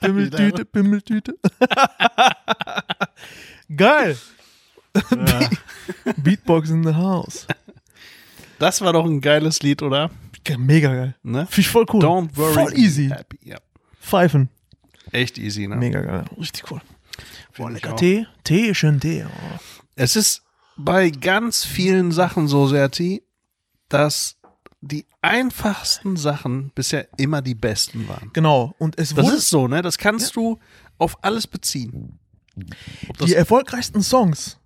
Bimmeltüte, Bimmeltüte. Geil. Beatbox in the house. Das war doch ein geiles Lied, oder? Mega geil. Ne? Finde ich voll cool. Don't worry, Voll easy. happy. Ja. Pfeifen. Echt easy, ne? Mega geil. Richtig cool. Boah, lecker. Tee. Tee, schön Tee. Oh. Es ist bei ganz vielen Sachen so, Serti, dass die einfachsten Sachen bisher immer die besten waren. Genau. Und es Das wurde, ist so, ne? Das kannst du auf alles beziehen. Die erfolgreichsten Songs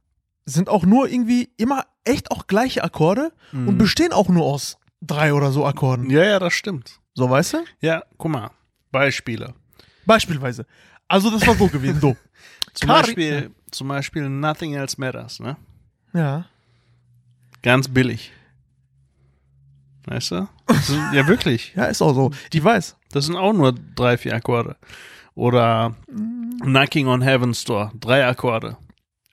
sind auch nur irgendwie immer echt auch gleiche Akkorde Mhm. und bestehen auch nur aus drei oder so Akkorden. ja, ja, das stimmt. So, weißt du? Ja, guck mal. Beispiele. Beispielsweise. Also, das war so gewesen. So. Zum Kari- Beispiel, zum Beispiel Nothing Else Matters, ne? Ja. Ganz billig. Weißt du? Das ist, ja, wirklich. Ja, ist auch so. Die weiß. Das sind auch nur drei, vier Akkorde. Oder Knocking on Heaven's Door, drei Akkorde.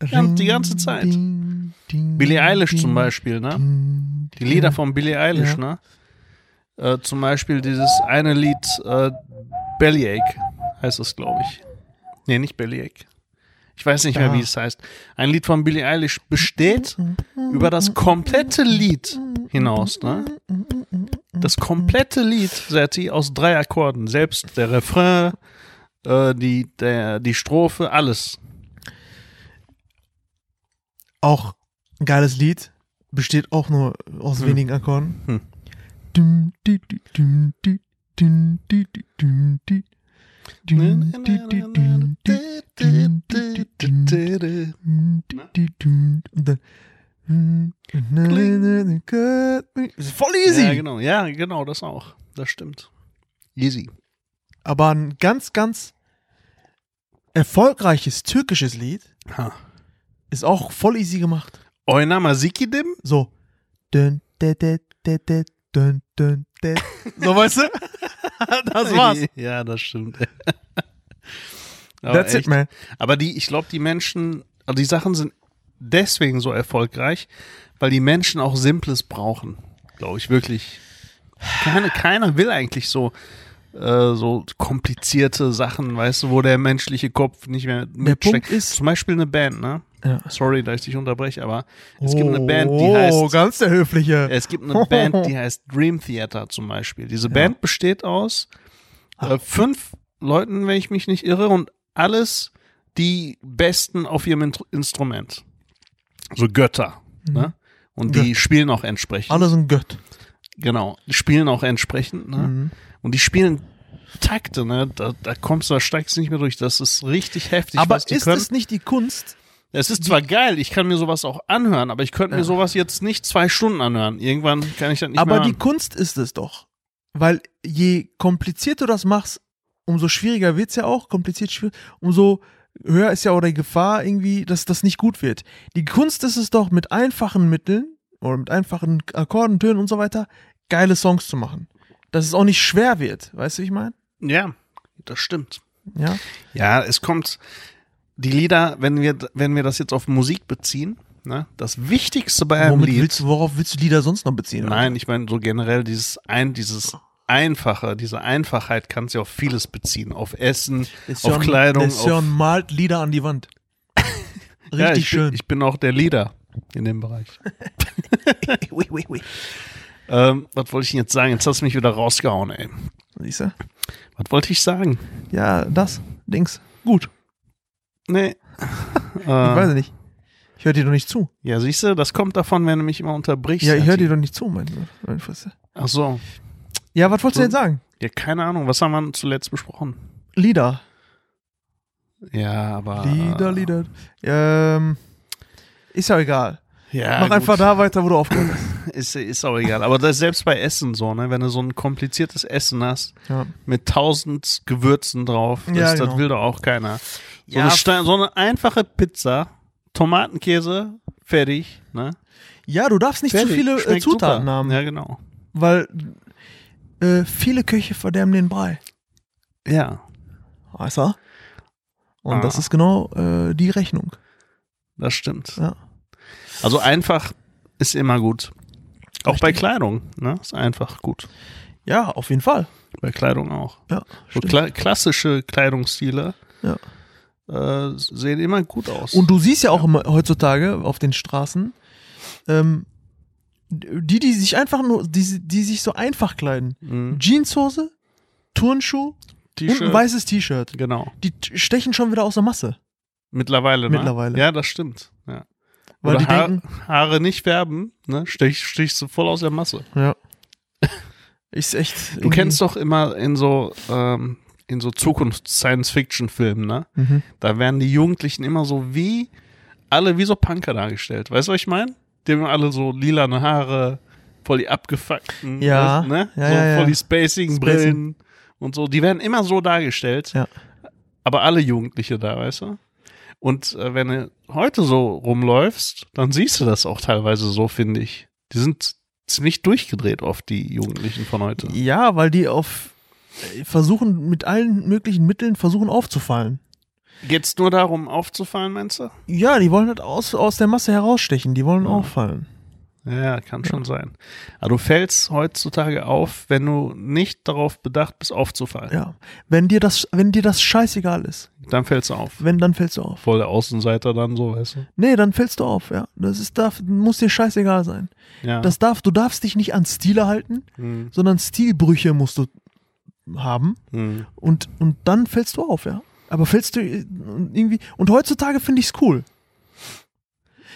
Ja, die ganze Zeit. Ding, ding, Billie Eilish ding, zum Beispiel, ne? Die Lieder von Billie Eilish, Ja. ne? Äh, zum Beispiel dieses eine Lied, äh, Bellyache heißt es, glaube ich. Nee, nicht Bellyache. Ich weiß nicht mehr, wie es heißt. Ein Lied von Billie Eilish besteht über das komplette Lied hinaus, ne? Das komplette Lied, Serti, aus drei Akkorden. Selbst der Refrain, äh, die, der, die Strophe, alles. Auch ein geiles Lied. Besteht auch nur aus Hm. wenigen Akkorden. Hm. Voll easy. Ja, genau. Ja, genau, das auch. Das stimmt. Easy. Aber ein ganz, ganz erfolgreiches türkisches Lied Ha. ist auch voll easy gemacht. Oynama Sikidim? So. Dä, dä, dä, dun, dun, dä. So, weißt du? Das war's. Ja, das stimmt. Aber That's echt. it, man. Aber die, ich glaube, die Menschen, also die Sachen sind deswegen so erfolgreich, weil die Menschen auch Simples brauchen. Glaube ich wirklich. Keine, keiner will eigentlich so, äh, so komplizierte Sachen, weißt du, wo der menschliche Kopf nicht mehr mitsteckt. Punkt ist- Zum Beispiel eine Band, ne? Ja. Sorry, dass ich dich unterbreche, aber es gibt eine Band, die Oh, heißt. ganz der Höfliche. Es gibt eine Band, die heißt Dream Theater zum Beispiel. Diese Band besteht aus äh, fünf Leuten, wenn ich mich nicht irre, und alles die Besten auf ihrem Instrument. So Götter. Ne? Und die Götter. spielen auch entsprechend. Alle sind Gött. Genau, die spielen auch entsprechend. Ne? Mhm. Und die spielen Takte, ne? Da, da kommst du, da steigst du nicht mehr durch. Das ist richtig heftig. Aber ist können. es nicht die Kunst? Es ist zwar geil, ich kann mir sowas auch anhören, aber ich könnte mir sowas jetzt nicht zwei Stunden anhören. Irgendwann kann ich das nicht Aber mehr die hören. Kunst ist es doch. Weil je komplizierter du das machst, umso schwieriger wird's ja auch. Kompliziert, schwierig, umso höher ist ja auch die Gefahr irgendwie, dass das nicht gut wird. Die Kunst ist es doch, mit einfachen Mitteln oder mit einfachen Akkorden, Tönen und so weiter, geile Songs zu machen. Dass es auch nicht schwer wird. Weißt du, wie ich meine? Ja, das stimmt. Ja. Ja, es kommt, die Lieder, wenn wir, wenn wir das jetzt auf Musik beziehen, ne, das Wichtigste bei einem Womit Lied. willst, worauf willst du Lieder sonst noch beziehen? Nein, ich meine so generell dieses ein, dieses Einfache, diese Einfachheit kannst du auf vieles beziehen. Auf Essen, Der auf Kleidung, auf, malt Lieder an die Wand. Richtig ja, ich schön. Bin, ich bin auch der Leader in dem Bereich. Ui, ui, ui. ähm, was wollte ich denn jetzt sagen? Jetzt hast du mich wieder rausgehauen, ey. Siehst du? Was wollte ich sagen? Ja, das. Dings. Gut. Nee. Ich weiß nicht. Ich höre dir doch nicht zu. Ja, siehst du, das kommt davon, wenn du mich immer unterbrichst. Ja, ich höre dir doch nicht zu, mein, mein Fresse. Ach so. Ja, was wolltest du denn sagen? Ja, keine Ahnung. Was haben wir zuletzt besprochen? Lieder. Ja, aber. Lieder, Lieder. Ähm, ist ja egal. Ja, Mach gut. einfach da weiter, wo du aufgehört hast. Ist, ist auch egal. Aber das ist selbst bei Essen so, ne? Wenn du so ein kompliziertes Essen hast, Ja. mit tausend Gewürzen drauf, das, Ja, das genau. will doch auch keiner. So, Ja, eine, so eine einfache Pizza, Tomatenkäse, fertig, ne? ja, du darfst nicht zu Fertig. viele äh, Schmeckt Zutaten super. haben. Ja, genau. weil äh, viele Köche verderben den Brei. Ja, Weißt du? Und Ah. das ist genau äh, die Rechnung. das stimmt. Ja. Also einfach ist immer gut. Auch bei Richtig. Kleidung, ne? Ist einfach gut. Ja, auf jeden Fall. Bei Kleidung auch. Ja, So kla klassische Kleidungsstile Ja. Äh, sehen immer gut aus. Und du siehst ja auch immer heutzutage auf den Straßen, ähm, die, die sich einfach nur, die, die sich so einfach kleiden. Mhm. Jeanshose, Turnschuh und ein weißes T-Shirt. Genau. Die stechen schon wieder aus der Masse. Mittlerweile, ne? Mittlerweile. Ja, das stimmt. Ja. Weil Oder die Haar, denken, Haare nicht färben, ne? Stich, stichst du voll aus der Masse. ja. Ist echt. Du kennst doch immer in so, ähm, in so Zukunfts-Science-Fiction-Filmen, ne? Mhm. Da werden die Jugendlichen immer so wie, alle wie so Punker dargestellt. Weißt du, was ich meine? Die haben alle so lilane Haare, voll die abgefuckten, Ja. weißt, ne? Ja, so ja, voll die spacigen Spacing. Brillen und so. Die werden immer so dargestellt. Ja. Aber alle Jugendliche da, weißt du? Und äh, wenn du heute so rumläufst, dann siehst du das auch teilweise so, finde ich. Die sind ziemlich durchgedreht oft, die Jugendlichen von heute. Ja, weil die auf versuchen mit allen möglichen Mitteln versuchen aufzufallen. Geht's nur darum, aufzufallen, meinst du? Ja, die wollen halt aus, aus der Masse herausstechen, die wollen Ja. auffallen. Ja, kann schon sein. Aber du fällst heutzutage auf, wenn du nicht darauf bedacht bist, aufzufallen. Ja. Wenn dir das, wenn dir das scheißegal ist, Dann fällst du auf. wenn, dann fällst du auf. Voll der Außenseiter dann so, weißt du? Nee, dann fällst du auf, ja. Das ist, darf, muss dir scheißegal sein. Ja. Das darf, du darfst dich nicht an Stile halten, Hm, sondern Stilbrüche musst du haben hm. und, und dann fällst du auf, ja. Aber fällst du äh, irgendwie, und heutzutage finde ich es cool.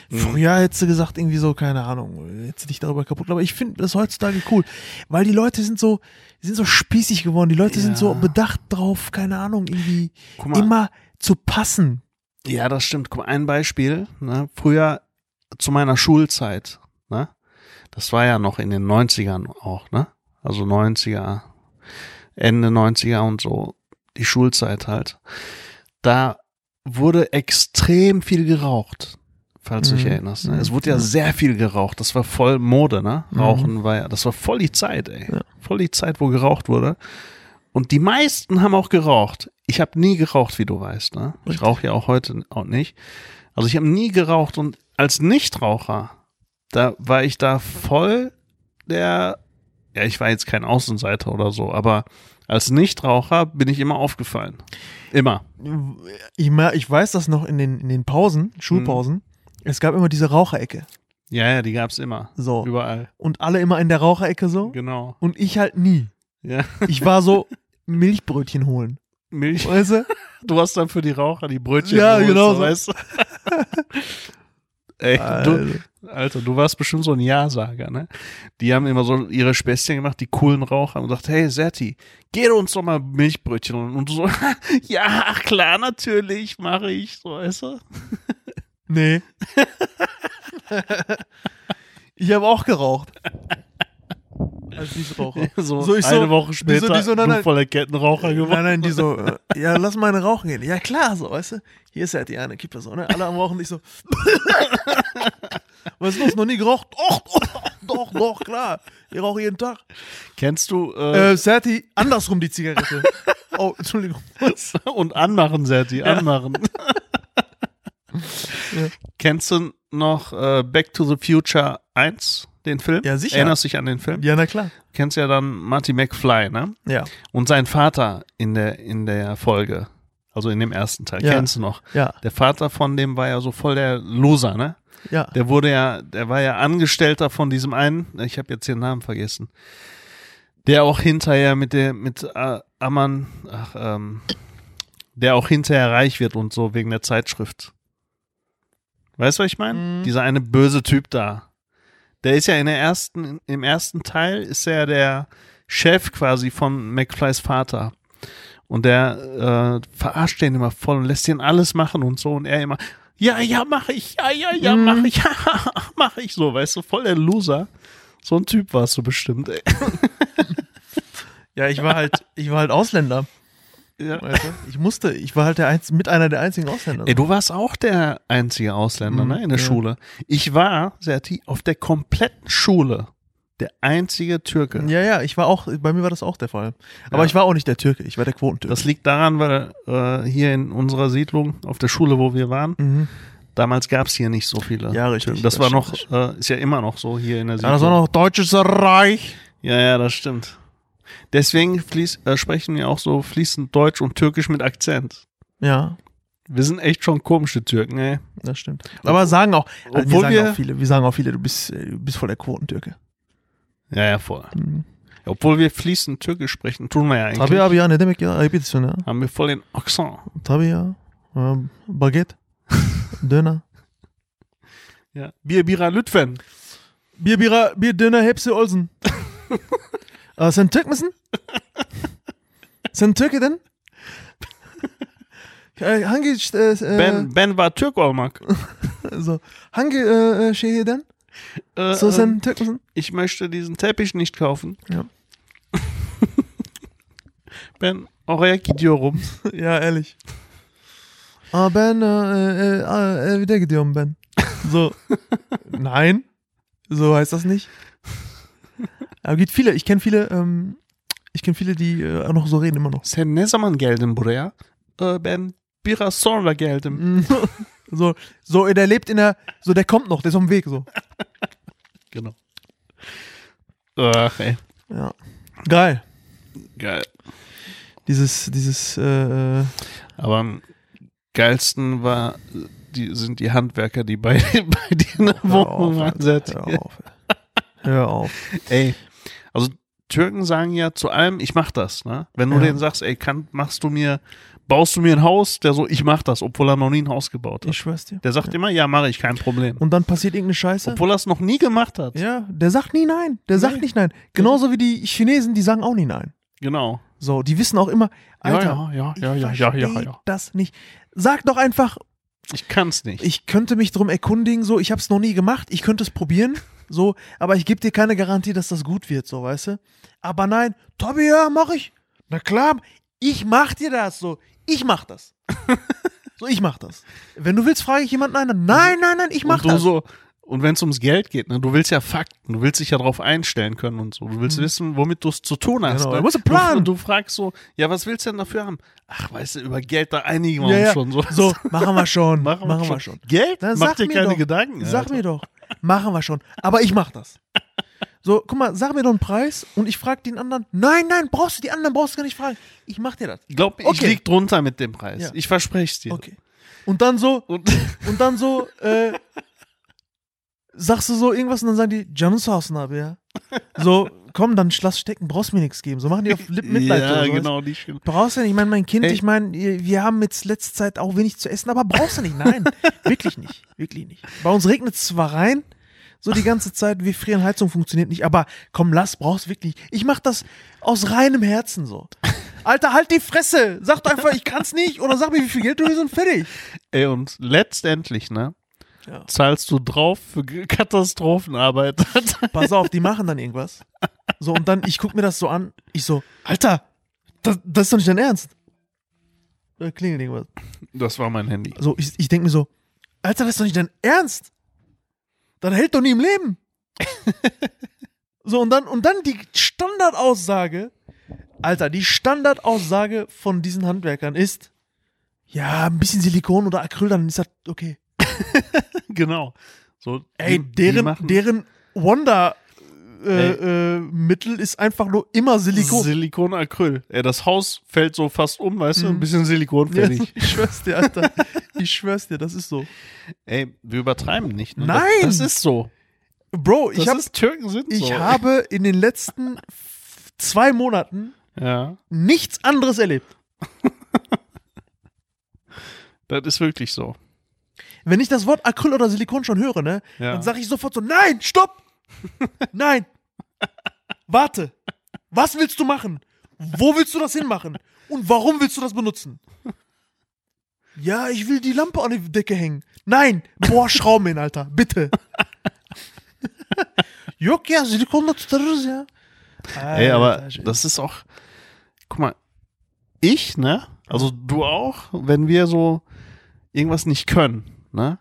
Mhm. Früher hättest du gesagt, irgendwie so, keine Ahnung, hättest du dich darüber kaputt, aber ich finde das heutzutage cool, weil die Leute sind so, sind so spießig geworden, die Leute sind Ja. so bedacht drauf, keine Ahnung, irgendwie immer zu passen. ja, das stimmt. Guck mal, ein Beispiel. Ne? Früher zu meiner Schulzeit, ne? Das war ja noch in den 90ern auch, ne? Also 90er, Ende 90er und so, die Schulzeit halt. Da wurde extrem viel geraucht, falls du dich Mhm. erinnerst. Ne? Mhm. Es wurde ja Ja. sehr viel geraucht. Das war voll Mode, ne? Mhm. Rauchen war ja, das war voll die Zeit, ey. Ja. Voll die Zeit, wo geraucht wurde. Und die meisten haben auch geraucht. Ich habe nie geraucht, wie du weißt. Ne? Ich rauche ja auch heute auch nicht. Also ich habe nie geraucht und als Nichtraucher, da war ich da voll der, ja, ich war jetzt kein Außenseiter oder so, aber als Nichtraucher bin ich immer aufgefallen. Immer. Ich, weiß das noch in den, in den Pausen. Schulpausen. Es gab immer diese Raucherecke. Ja, ja, die gab's immer. So. Überall. Und alle immer in der Raucherecke so. Genau. Und ich halt nie. Ja. Ich war so Milchbrötchen holen. Milch. Weißt du? Du hast dann für die Raucher die Brötchen Ja, geholt, genau so. weißt du? Ey, du, Also, Alter, du warst bestimmt so ein Ja-Sager, ne? Die haben immer so ihre Späßchen gemacht, die coolen Raucher, und gesagt, hey, Serti, geh uns doch mal Milchbrötchen. Und du so, ja, klar, natürlich, mache ich, so, weißt du? nee. ich habe auch geraucht. Als Nichtraucher. So, So, ich eine so- Woche die später, so- die so, nein, nein. voller Kettenraucher geworden. Nein, nein, die so, äh, ja, lass mal eine rauchen gehen. Ja, klar, so, weißt du? Hier ist halt die eine, Kippe so, ne? Alle am Rauchen, ich so. Was ist los? Noch nie geraucht? Doch, doch, doch, doch, klar. Ich rauche jeden Tag. Kennst du, äh, Äh, Serti, andersrum die Zigarette. Oh, Entschuldigung. und anmachen, Serti, anmachen. Kennst du noch äh, Back to the Future 1, den Film? Ja, sicher. Erinnerst du dich an den Film? Ja, na klar. Kennst ja dann Marty McFly, ne? Ja, Und sein Vater in der, in der Folge, also in dem ersten Teil, Ja. kennst du noch? ja, Der Vater von dem war ja so voll der Loser, ne? ja. Der wurde ja, der war ja Angestellter von diesem einen, ich habe jetzt den Namen vergessen, der auch hinterher mit der, mit äh, Amman, ach, ähm, der auch hinterher reich wird und so wegen der Zeitschrift. Weißt du, was ich meine? Mhm. Dieser eine böse Typ da. Der ist ja in der ersten, im ersten Teil ist er der Chef quasi von McFlys Vater. Und der äh, verarscht den immer voll und lässt den alles machen und so. Und er immer, ja, ja, mach ich, ja, ja, ja, Mhm. mach ich, ja, mach ich so, weißt du, voll der Loser. So ein Typ warst du bestimmt, ey. Ja, ich war halt, ich war halt Ausländer. Ja. Ich musste, ich war halt der Einz mit einer der einzigen Ausländer. Ey, du warst auch der einzige Ausländer, Mhm, ne, in der ja. Schule. Ich war, Serti, auf der kompletten Schule Der einzige Türke. Ja, ja, ich war auch, bei mir war das auch der Fall. Aber Ja. ich war auch nicht der Türke, ich war der Quotentürke. Das liegt daran, weil äh, hier in unserer Siedlung, auf der Schule, wo wir waren, mhm. damals gab es hier nicht so viele. Ja, richtig, Türken. Das, das war noch, äh, ist ja immer noch so hier in der Siedlung. Ja, das war noch Deutsches Reich. Ja, ja, das stimmt. Deswegen fließ, äh, sprechen wir auch so fließend Deutsch und Türkisch mit Akzent. Ja, Wir sind echt schon komische Türken, ey. das stimmt. Aber sagen auch, also wir Obwohl sagen wir- auch viele, wir sagen auch viele, du bist, äh, du bist voll der Quotentürke. Ja, ja, voll. Mhm. Obwohl wir fließend Türkisch sprechen, tun wir ja eigentlich. Tabii abi ya ne demek ya ayıp ediyorsun ya. Haben wir voll den Akzent. Tabii ya. Ähm, Baguette. Döner. Ja. Bier, Bira, Lütfen. Bir bira, bir döner hepsi olsun. Aa, sen Türk müsün? sen Türk'ydin? Ee, hangi işte, e, Ben, ben war Türk olmak. so, hangi e, şehirden? Äh, So, ähm, sen Türk müsün? ich möchte diesen Teppich nicht kaufen. Ja. ben oraya gidiyorum. ja, ehrlich. Aa, ben e, e, e, evde gidiyorum ben. So, nein, so heißt das nicht. Aber gibt viele, ich kenne viele, ähm, ich kenne viele, die äh, auch noch so reden immer noch. Sen ne zaman geldin buraya? Äh, ben biraz sonra geldim. Mm. so, so, der lebt in der, so, der kommt noch, der ist auf dem Weg, so. Genau. Ach, ey. Ja. Geil. Geil. Dieses, dieses, äh, äh, Aber am geilsten war, die, sind die Handwerker, die bei, bei dir in der hör Wohnung auf, ansetzen. Hör auf. Hör auf. Ey, also Türken sagen ja zu allem, ich mach das. Ne? Wenn du Ja. denen sagst, ey, kann, machst du mir, baust du mir ein Haus, der so, ich mach das, obwohl er noch nie ein Haus gebaut hat. Ich schwör's dir. Der sagt immer, ja, mache ich, kein Problem. Und dann passiert irgendeine Scheiße. Obwohl er es noch nie gemacht hat. Ja, der sagt nie nein. Der sagt nicht nein. Genauso wie die Chinesen, die sagen auch nie nein. Genau. So, die wissen auch immer, Alter, ja, ja, ich ja, ja, ja, ja, versteh ja. das nicht. Sag doch einfach, Ich kann's nicht. ich könnte mich drum erkundigen, so, ich hab's noch nie gemacht, ich könnte es probieren, so, aber ich gebe dir keine Garantie, dass das gut wird, so, weißt du? Aber nein, Tobi, ja, mach ich. Na klar, ich mach dir das, so, ich mach das. so, ich mach das. Wenn du willst, frage ich jemanden ein. Nein, nein, nein, ich mach und du das. so, und wenn es ums Geld geht, ne, du willst ja Fakten, du willst dich ja darauf einstellen können und so. Du willst wissen, womit du es zu tun hast. Mhm. Genau, ne? du musst einen Plan. Du, du fragst so, ja, was willst du denn dafür haben? Ach, weißt du, über Geld, da einigen wir ja, uns schon so. So, machen wir schon. Machen, machen, wir, wir schon. schon. Geld? Dann Mach dir keine doch. Gedanken. Sag Alter. mir doch. Machen wir schon. Aber ich mach das. So, guck mal, sag mir doch einen Preis und ich frage den anderen. Nein, nein, brauchst du die anderen brauchst du gar nicht fragen. Ich mach dir das. Glaub mir, ich Okay. lieg drunter mit dem Preis. Ja. Ich verspreche es dir. Okay. Und dann so, Und und dann so, äh, sagst du so irgendwas und dann sagen die, Hausen habe, ja. So, komm, dann lass stecken, brauchst mir nichts geben. So machen die auf Lip Mitleid ja, so. genau, die stimmt. Brauchst du nicht. Ich meine, mein Kind, Ey. ich meine, wir haben jetzt letzte Zeit auch wenig zu essen, aber brauchst du nicht. Nein, wirklich nicht. Wirklich nicht. Bei uns regnet es zwar rein, so die ganze Zeit, wir frieren, Heizung funktioniert nicht, aber komm, lass, brauchst wirklich. Ich mach das aus reinem Herzen so. Alter, halt die Fresse. Sag doch einfach, ich kann's nicht oder sag mir, wie viel Geld du willst und fertig. Ey, und letztendlich, ne, Ja. zahlst du drauf für Katastrophenarbeit. Pass auf, die machen dann irgendwas. So, und dann, ich guck mir das so an, ich so, Alter, das, das ist doch nicht dein Ernst. Da klingelt irgendwas. das war mein Handy. So, ich, ich denke mir so, Alter, das ist doch nicht dein Ernst. Das hält doch nie im Leben. so, und dann, und dann die Standardaussage, Alter, die Standardaussage von diesen Handwerkern ist, ja, ein bisschen Silikon oder Acryl, dann ist das okay. Genau. So, Ey, die- deren, deren Wonder äh, äh, Mittel ist einfach nur immer Silikon. Silikonacryl. Ey, das Haus fällt so fast um, weißt du? Ein Mhm. bisschen Silikon Ja, fertig. ich schwör's dir, Alter. Ich schwör's dir, das ist so. Ey, wir übertreiben nicht. Ne? Nein! Das, das ist so. Bro, ich, hab, ich so. habe in den letzten zwei Monaten Ja, nichts anderes erlebt. das ist wirklich so. Wenn ich das Wort Acryl oder Silikon schon höre, ne, Ja. dann sage ich sofort so, nein, stopp! nein! Warte! Was willst du machen? Wo willst du das hinmachen? Und warum willst du das benutzen? Ja, ich will die Lampe an die Decke hängen. Nein! Boah, Schrauben hin, Alter. Bitte. Yok ya, Silikonla tutarız ya. Ey, aber Alter, das ist auch. Guck mal, ich, ne? Also du auch, wenn wir so irgendwas nicht können, ne?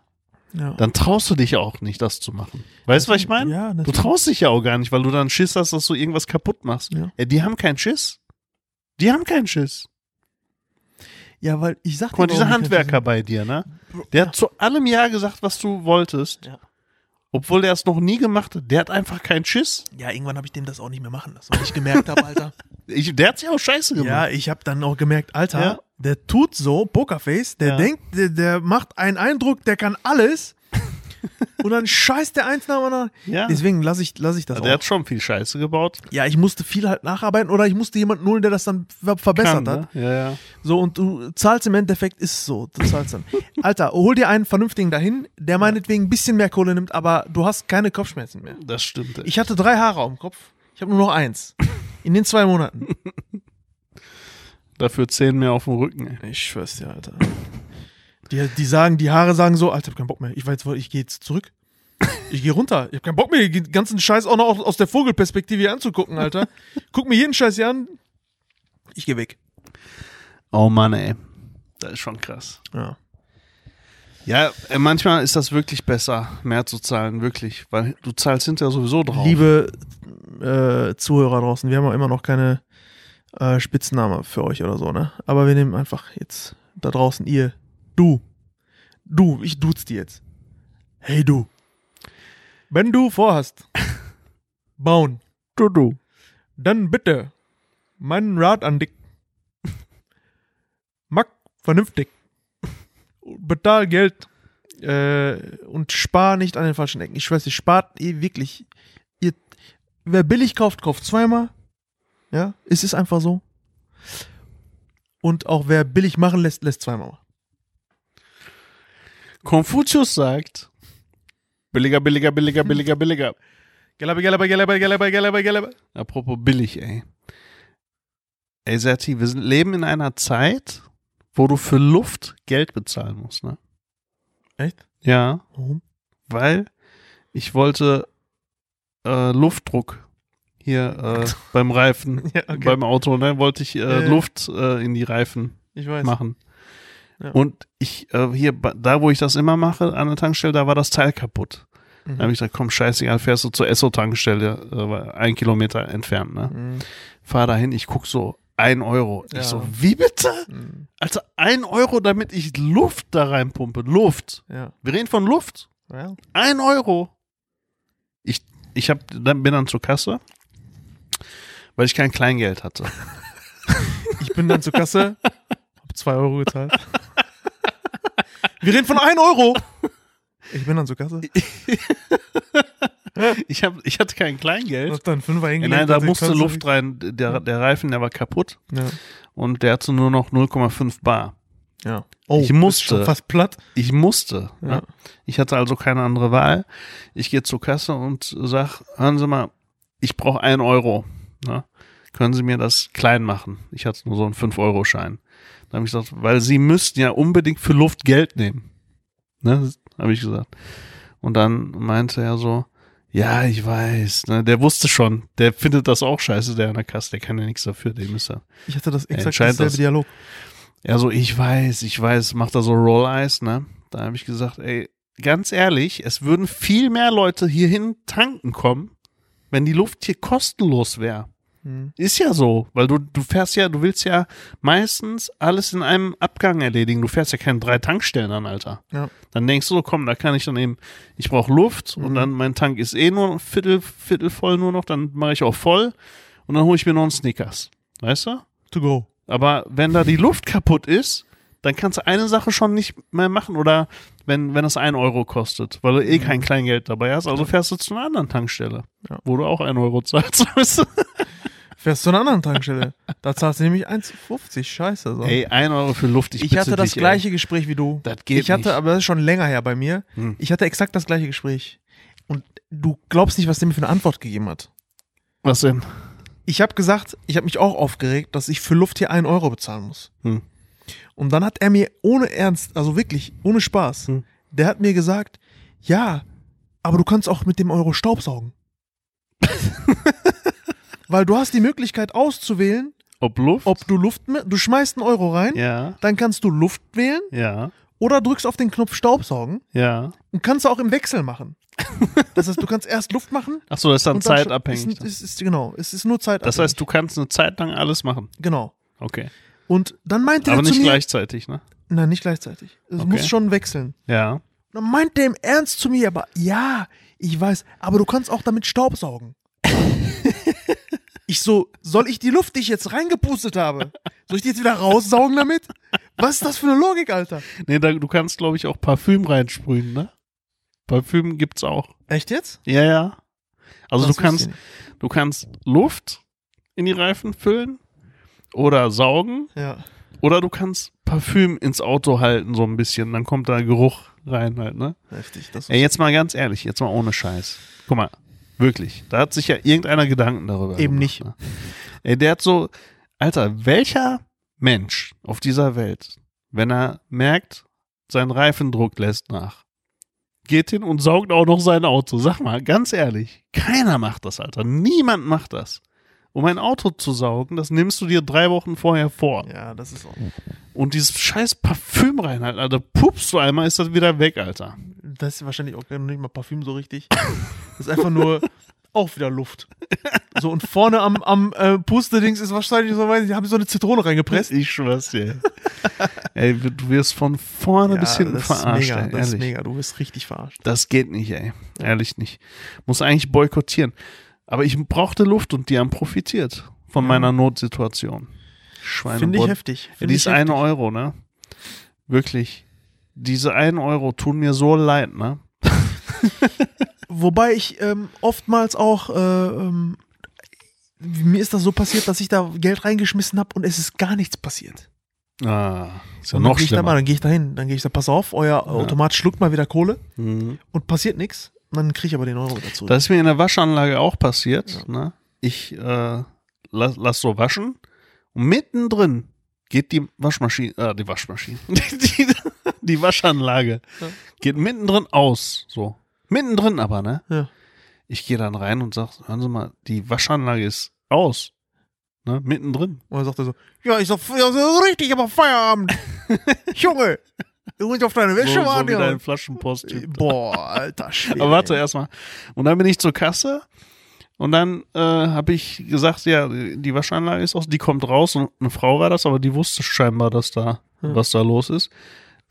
Ja. dann traust du dich auch nicht, das zu machen. Weißt du, was ich meine? Ja, Du traust dich ja auch gar nicht, weil du dann Schiss hast, dass du irgendwas kaputt machst. Ja. die haben keinen Schiss. Die haben keinen Schiss. Ja, weil ich sag Guck mal, dieser Handwerker bei dir, ne? Der hat zu allem Ja gesagt, was du wolltest. Ja. Obwohl der es noch nie gemacht hat. Der hat einfach keinen Schiss. Ja, irgendwann habe ich dem das auch nicht mehr machen lassen, weil ich gemerkt habe, Alter. Ich, der hat sich auch scheiße gemacht. ja, ich habe dann auch gemerkt, Alter, Ja. der tut so, Pokerface, der Ja. denkt, der, der macht einen Eindruck, der kann alles. und dann scheißt der eins nach dem anderen. Ja. Deswegen lasse ich, lass ich das der auch. hat schon viel Scheiße gebaut. Ja, ich musste viel halt nacharbeiten oder ich musste jemanden holen, der das dann ver verbessert Kann, hat. ne? Ja, ja. So, und du zahlst im Endeffekt, ist so. Du zahlst dann. Alter, hol dir einen vernünftigen dahin, der meinetwegen ein bisschen mehr Kohle nimmt, aber du hast keine Kopfschmerzen mehr. Das stimmt. ey. Ich hatte drei Haare dem Kopf. Ich habe nur noch eins. In den zwei Monaten. Dafür zehn mehr auf dem Rücken. Ey. Ich schwör's dir, Alter. Die, die sagen, die Haare sagen so, Alter, ich hab keinen Bock mehr. Ich weiß, ich gehe jetzt zurück. Ich gehe runter. Ich hab keinen Bock mehr, den ganzen Scheiß auch noch aus- der Vogelperspektive hier anzugucken, Alter. Guck mir jeden Scheiß hier an. Ich gehe weg. Oh Mann, ey. Das ist schon krass. Ja. Ja, äh, manchmal ist das wirklich besser, mehr zu zahlen, wirklich. Weil du zahlst hinterher sowieso drauf. Liebe äh, Zuhörer draußen, wir haben auch immer noch keine äh, Spitzname für euch oder so, ne? Aber wir nehmen einfach jetzt da draußen ihr, du, du, ich duze die jetzt. Hey du, wenn du vorhast, bauen, du, du. dann bitte meinen Rat an dich. Mach vernünftig. Bezahl Geld äh, und spar nicht an den falschen Ecken. Ich weiß, ihr spart ihr wirklich. Ihr, wer billig kauft, kauft zweimal. Ja, es ist einfach so. Und auch wer billig machen lässt, lässt zweimal. Konfuzius sagt, billiger, billiger, billiger, billiger, billiger. Gelaber, gelaber, gelaber, gelaber, gelaber, gelaber. Apropos billig, ey. Ey, Serti, wir sind, leben in einer Zeit, wo du für Luft Geld bezahlen musst, ne? Echt? Ja, Warum? weil ich wollte äh, Luftdruck hier äh, beim Reifen, Ja, okay. beim Auto, ne, wollte ich äh. Luft äh, in die Reifen Ich weiß. machen. Ja. Und ich, äh, hier, da wo ich das immer mache, an der Tankstelle, da war das Teil kaputt. Mhm. Da habe ich gesagt, komm, scheißegal, fährst du zur Esso-Tankstelle, äh, ein Kilometer entfernt, ne? Mhm. Fahr dahin, ich guck so, ein Euro. Ja. Ich so, wie bitte? Mhm. Also ein Euro, damit ich Luft da reinpumpe. Luft. Ja. Wir reden von Luft. ja. Ein Euro. Ich, ich hab, dann bin dann zur Kasse, weil ich kein Kleingeld hatte. Ich bin dann zur Kasse, hab zwei Euro gezahlt. Wir reden von 1 Euro. Ich bin dann zur Kasse. Ich, hab, ich hatte kein Kleingeld. Hab dann Fünfer hingelegt. Nein, da musste Luft rein. Der, der Reifen, der war kaputt Ja. und der hatte nur noch 0,5 Bar. ja. Oh, Ich musste. schon fast platt. Ich musste. Ja. Ne? Ich hatte also keine andere Wahl. Ich gehe zur Kasse und sag, hören Sie mal, ich brauche ein Euro. Ne? Können Sie mir das klein machen? Ich hatte nur so einen 5-Euro-Schein. Da habe ich gesagt, weil Sie müssten ja unbedingt für Luft Geld nehmen. Ne? Habe ich gesagt. Und dann meinte er so, ja, ich weiß. Ne? Der wusste schon. Der findet das auch scheiße, der an der Kasse. Der kann ja nichts dafür. Dem ist er. Ich hatte das exakt dasselbe das. Dialog. Ja, so, ich weiß, ich weiß, macht da so Roll Eyes, ne? Da habe ich gesagt, ey, ganz ehrlich, es würden viel mehr Leute hierhin tanken kommen, wenn die Luft hier kostenlos wäre. Hm. Ist ja so, weil du, du fährst ja, du willst ja meistens alles in einem Abgang erledigen. Du fährst ja keine drei Tankstellen an, Alter. Ja. Dann denkst du, so, komm, da kann ich dann eben, ich brauche Luft und Mhm. dann mein Tank ist eh nur viertel, viertel voll nur noch, dann mache ich auch voll und dann hole ich mir noch einen Snickers. Weißt du? To go. Aber wenn da die Luft kaputt ist, dann kannst du eine Sache schon nicht mehr machen oder wenn, wenn es ein Euro kostet, weil du eh kein Kleingeld dabei hast, also fährst du zu einer anderen Tankstelle, Ja. wo du auch ein Euro zahlst. weißt du? Fährst zu einer anderen Tankstelle. da zahlst du nämlich 1,50. Scheiße. So. Ey, ein Euro für Luft, ich, ich hatte das dich, gleiche Gespräch wie du. Ey. Das geht ich hatte, nicht. aber das ist schon länger her bei mir. Hm. Ich hatte exakt das gleiche Gespräch. Und du glaubst nicht, was der mir für eine Antwort gegeben hat. Was denn? Ich habe gesagt, ich habe mich auch aufgeregt, dass ich für Luft hier einen Euro bezahlen muss. Hm. Und dann hat er mir ohne Ernst, also wirklich ohne Spaß, Hm. der hat mir gesagt, ja, aber du kannst auch mit dem Euro Staubsaugen. Weil du hast die Möglichkeit auszuwählen, Ob Luft? ob du Luft, du schmeißt einen Euro rein, ja, dann kannst du Luft wählen ja. Oder drückst auf den Knopf Staubsaugen Ja. und kannst du auch im Wechsel machen. Das heißt, du kannst erst Luft machen. Achso, das ist dann und dann zeitabhängig. Ist, ist, ist, genau, es ist nur zeitabhängig. das heißt, du kannst eine Zeit lang alles machen. Genau. Okay. Und dann meinte Aber er zu nicht mir, gleichzeitig, ne? Nein, nicht gleichzeitig. Es Okay. muss schon wechseln. Ja. Dann meint der im Ernst zu mir, aber ja, ich weiß, aber du kannst auch damit Staubsaugen. ich so, soll ich die Luft, die ich jetzt reingepustet habe, soll ich die jetzt wieder raussaugen damit? Was ist das für eine Logik, Alter? Nee, da, du kannst, glaube ich, auch Parfüm reinsprühen, ne? Parfüm gibt's auch. Echt jetzt? Ja, ja. Also Das du kannst, du kannst Luft in die Reifen füllen oder saugen. Ja. oder du kannst Parfüm ins Auto halten, so ein bisschen. Dann kommt da Geruch rein halt, ne? Heftig. Das Ey, jetzt mal ganz ehrlich, jetzt mal ohne Scheiß. Guck mal, wirklich. Da hat sich ja irgendeiner Gedanken darüber Eben gemacht, nicht. Ne? Ey, der hat so, Alter, welcher Mensch auf dieser Welt, wenn er merkt, sein Reifendruck lässt nach, geht hin und saugt auch noch sein Auto. Sag mal, ganz ehrlich, keiner macht das, Alter. Niemand macht das. Um ein Auto zu saugen, das nimmst du dir drei Wochen vorher vor. ja, das ist auch. Und dieses scheiß Parfüm reinhalten, Alter, pupst du einmal, ist das wieder weg, Alter. Das ist wahrscheinlich auch gar nicht mal Parfüm so richtig. Das ist einfach nur auch wieder Luft. So, und vorne am, am äh, Pustedings ist wahrscheinlich so, weiß ich, haben so eine Zitrone reingepresst. Ich schwör's dir. ey, du wirst von vorne bis hinten das verarscht, ist mega, ey, das ist mega. Du wirst richtig verarscht. Das geht nicht, ey. Ehrlich nicht. Muss eigentlich boykottieren. Aber ich brauchte Luft und die haben profitiert von Ja. meiner Notsituation. Schweine. Finde ich heftig. Finde Die ich ist eine heftig. Euro, ne? Wirklich. Diese einen Euro tun mir so leid, ne? Wobei ich ähm, oftmals auch, äh, ähm, mir ist das so passiert, dass ich da Geld reingeschmissen habe und es ist gar nichts passiert. Ah, ist ja und dann noch gehe ich da mal, schlimmer. dann gehe ich da hin, dann gehe ich da, pass auf, euer Automat schluckt mal wieder Kohle Mhm. und passiert nichts. Und dann kriege ich aber den Euro wieder zurück. Das ist mir in der Waschanlage auch passiert. Ne? Ich äh, lass, lass so waschen und mittendrin geht die Waschmaschine, äh, die Waschmaschine, die, die Waschanlage Ja. geht mittendrin aus. So. Mittendrin aber, ne? Ja. Ich gehe dann rein und sag, hören Sie mal, die Waschanlage ist aus. Ne? Mittendrin. Und dann sagt er so, ja, ich sag, ja, so richtig, aber Feierabend. Junge, du musst auf deine So, Wäsche so warten. wie ja. dein Flaschenpost. Boah, alter Schwede. Aber warte erstmal. Und dann bin ich zur Kasse und dann äh, habe ich gesagt, ja, die Waschanlage ist aus, die kommt raus und eine Frau war das, aber die wusste scheinbar, dass da, Hm. was da los ist.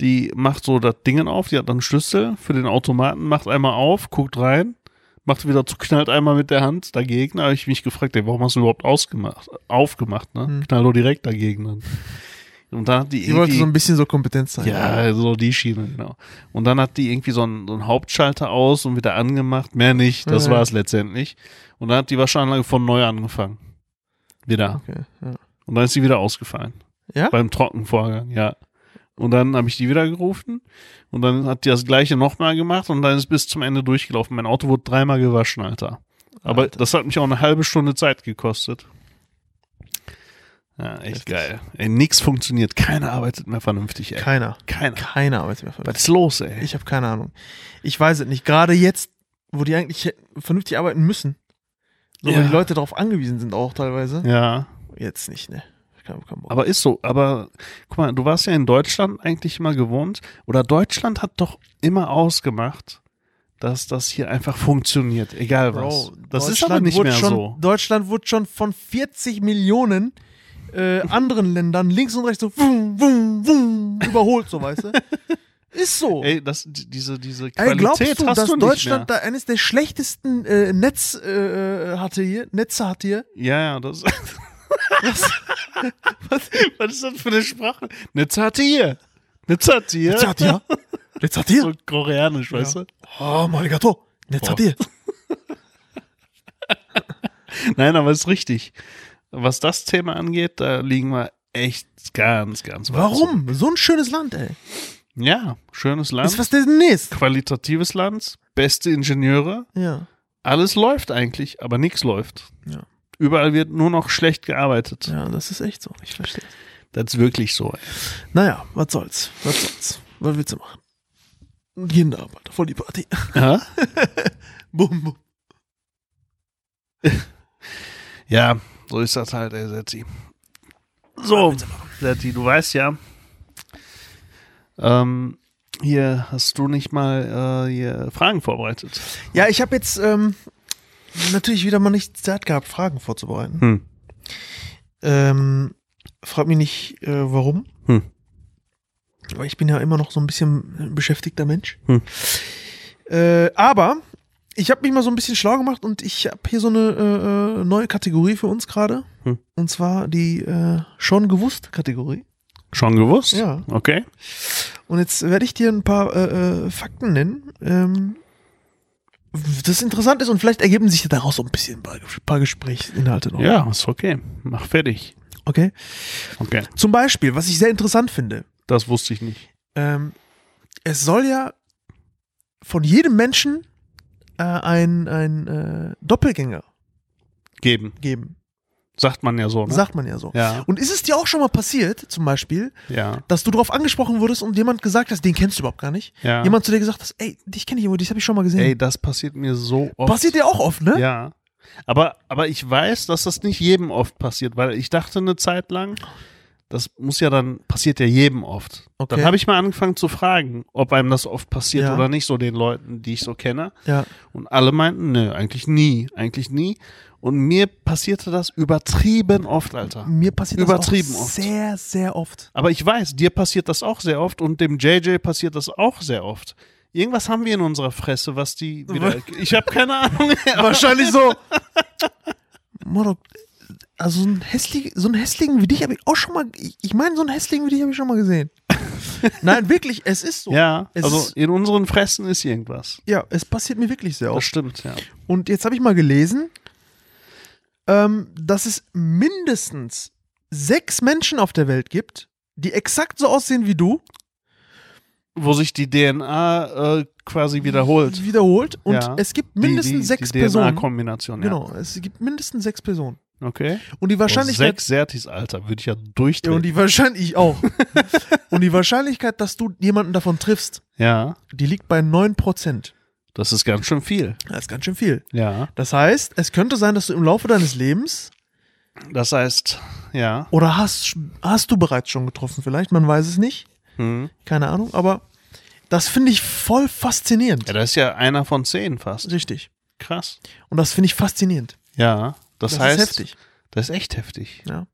Die macht so das Dingen auf, die hat dann einen Schlüssel für den Automaten, macht einmal auf, guckt rein, macht wieder zu, knallt einmal mit der Hand dagegen. Da habe ich mich gefragt, ey, warum hast du überhaupt ausgemacht, aufgemacht, ne? Hm. Knall doch direkt dagegen dann. Und da hat die Die wollte irgendwie- so ein bisschen so Kompetenz sein. ja, so die Schiene, genau. Und dann hat die irgendwie so einen, so einen Hauptschalter aus und wieder angemacht. Mehr nicht, das Ja. war es letztendlich. Und dann hat die Waschanlage von neu angefangen. Wieder. Okay, ja. Und dann ist sie wieder ausgefallen. Ja? Beim Trockenvorgang, ja. Und dann habe ich die wieder gerufen und dann hat die das gleiche nochmal gemacht und dann ist bis zum Ende durchgelaufen. Mein Auto wurde dreimal gewaschen, Alter. Aber Alter. das hat mich auch eine halbe Stunde Zeit gekostet. Ja, echt Heftig. geil. Ey, nix funktioniert. Keiner arbeitet mehr vernünftig, ey. Keiner. Keiner. Keiner arbeitet mehr Was vernünftig. ist los, ey? Ich habe keine Ahnung. Ich weiß es nicht. Gerade jetzt, wo die eigentlich vernünftig arbeiten müssen. So, Ja. weil die Leute darauf angewiesen sind auch teilweise. Ja, Jetzt nicht, ne. Aber ist so. Aber guck mal, du warst ja in Deutschland eigentlich immer gewohnt. Oder Deutschland hat doch immer ausgemacht, dass das hier einfach funktioniert, egal was. Bro, das ist aber nicht mehr schon, so. Deutschland wurde schon von 40 Millionen äh, anderen Ländern links und rechts so wum, wum, wum, überholt, so weißt du. Ist so. Ey, das, die- diese, diese Ey, Qualität glaubst du, hast dass du Deutschland mehr. da eines der schlechtesten äh, Netz äh, hatte hier, Netze hat hier? Ja, ja, das. Was? was, was ist das für eine Sprache? Netzatier. Netzatier. Netz hat hier? Netz hat hier? So koreanisch, weißt du? Oh, Marigato. Netz Boah. hat hier. Nein, aber ist richtig. Was das Thema angeht, da liegen wir echt ganz, ganz weit Warum? So ein schönes Land, ey. Ja, schönes Land. Ist was demnächst. qualitatives Land, beste Ingenieure, Ja. alles läuft eigentlich, aber nichts läuft. Ja. Überall wird nur noch schlecht gearbeitet. Ja, das ist echt so. Ich verstehe. Das ist wirklich so. Ey. Naja, was soll's? Was soll's? Was willst du machen? Jeden Abend, voll die Party. Ja? bum, bum. ja, so ist das halt, ey, Setti. So, Setti, du weißt ja, Ähm, hier hast du nicht mal äh, hier Fragen vorbereitet. Ja, ich habe jetzt ähm, natürlich wieder mal nicht Zeit gehabt, Fragen vorzubereiten. Hm. Ähm, frag mich nicht, äh, warum. Hm. Aber ich bin ja immer noch so ein bisschen ein beschäftigter Mensch. Hm. Äh, aber ich habe mich mal so ein bisschen schlau gemacht und ich habe hier so eine äh, äh, neue Kategorie für uns gerade. Hm. Und zwar die äh, schon gewusst Kategorie. Schon gewusst? Ja. Okay. Und jetzt werde ich dir ein paar äh, äh, Fakten nennen, ähm, das interessant ist und vielleicht ergeben sich daraus so ein bisschen ein paar, paar Gesprächsinhalte noch. Ja, ist okay. Mach fertig. Okay. Okay. Zum Beispiel, was ich sehr interessant finde, Das wusste ich nicht. ähm, es soll ja von jedem Menschen äh, ein, ein äh, Doppelgänger Geben. geben. Sagt man ja so, ne? Sagt man ja so. Ja, Und ist es dir auch schon mal passiert, zum Beispiel, ja, dass du darauf angesprochen wurdest und jemand gesagt hast, den kennst du überhaupt gar nicht? ja. Jemand zu dir gesagt hat, ey, dich kenne ich irgendwo, dich habe ich schon mal gesehen. Ey, das passiert mir so oft. Passiert dir auch oft, ne? Ja. Aber, aber ich weiß, dass das nicht jedem oft passiert, weil ich dachte eine Zeit lang, das muss ja dann, passiert ja jedem oft. Okay. Dann habe ich mal angefangen zu fragen, ob einem das oft passiert Ja. oder nicht, so den Leuten, die ich so kenne. Ja. Und alle meinten, nö, eigentlich nie, eigentlich nie. Und mir passierte das übertrieben oft, Alter. Mir passiert Übertrieben das auch oft. sehr, sehr oft. Aber ich weiß, dir passiert das auch sehr oft und dem JJ passiert das auch sehr oft. Irgendwas haben wir in unserer Fresse, was die wieder. Ich habe keine Ahnung. Wahrscheinlich so. Moro, also so ein, hässlich, so einen hässlichen wie dich habe ich auch schon mal. Ich, meine, so einen hässlichen wie dich habe ich schon mal gesehen. Nein, wirklich, es ist so. Ja, Es also ist- in unseren Fressen ist irgendwas. Ja, es passiert mir wirklich sehr Das oft. stimmt, ja. Und jetzt habe ich mal gelesen, ähm, dass es mindestens sechs Menschen auf der Welt gibt, die exakt so aussehen wie du. Wo sich die DNA äh, quasi wiederholt. Wiederholt. Und Ja. es gibt Die- mindestens die, sechs die Personen. DNA-Kombination, ja. Genau, es gibt mindestens sechs Personen. Okay. Und die Wahrscheinlichkeit. Sechs Sertis, Alter, würde ich ja Ja, und durchdrehen. die Wahrscheinlichkeit, ich auch. und die Wahrscheinlichkeit, dass du jemanden davon triffst, Ja, die liegt bei 9%. das ist ganz schön viel. Das ist ganz schön viel. Ja. Das heißt, es könnte sein, dass du im Laufe deines Lebens Das heißt, ja. oder hast, hast du bereits schon getroffen, vielleicht, man weiß es nicht. Hm. Keine Ahnung, aber das finde ich voll faszinierend. Ja, das ist ja einer von zehn fast. Richtig. Krass. Und das finde ich faszinierend. Ja, das, Das, heißt, ist heftig. das ist echt heftig. Ja.